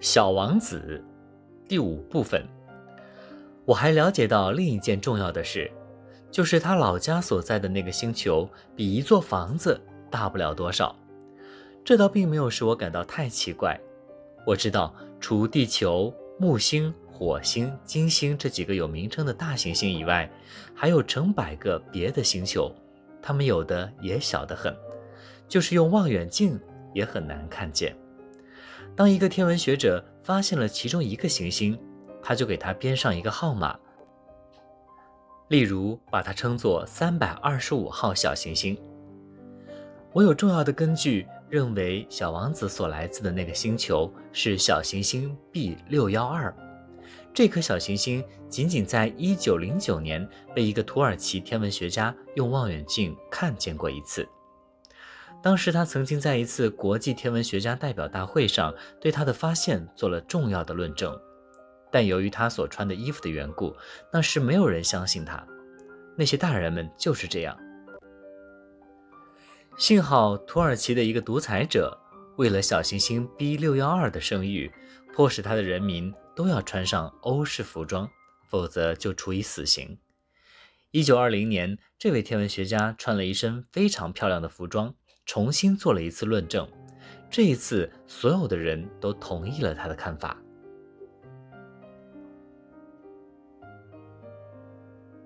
小王子第五部分，我还了解到另一件重要的事，就是他老家所在的那个星球比一座房子大不了多少。这倒并没有使我感到太奇怪。我知道，除地球、木星、火星、金星这几个有名称的大行星以外，还有成百个别的星球，它们有的也小得很，就是用望远镜也很难看见。当一个天文学者发现了其中一个行星，他就给它编上一个号码，例如把它称作三百二十五号小行星。我有重要的根据认为，小王子所来自的那个星球是小行星 B 六幺二。这颗小行星仅仅在一九零九年被一个土耳其天文学家用望远镜看见过一次。当时他曾经在一次国际天文学家代表大会上对他的发现做了重要的论证，但由于他所穿的衣服的缘故，那时没有人相信他。那些大人们就是这样。幸好土耳其的一个独裁者为了小行星 B 六幺二的声誉，迫使他的人民都要穿上欧式服装，否则就处以死刑。一九二零年，这位天文学家穿了一身非常漂亮的服装。重新做了一次论证，这一次所有的人都同意了他的看法。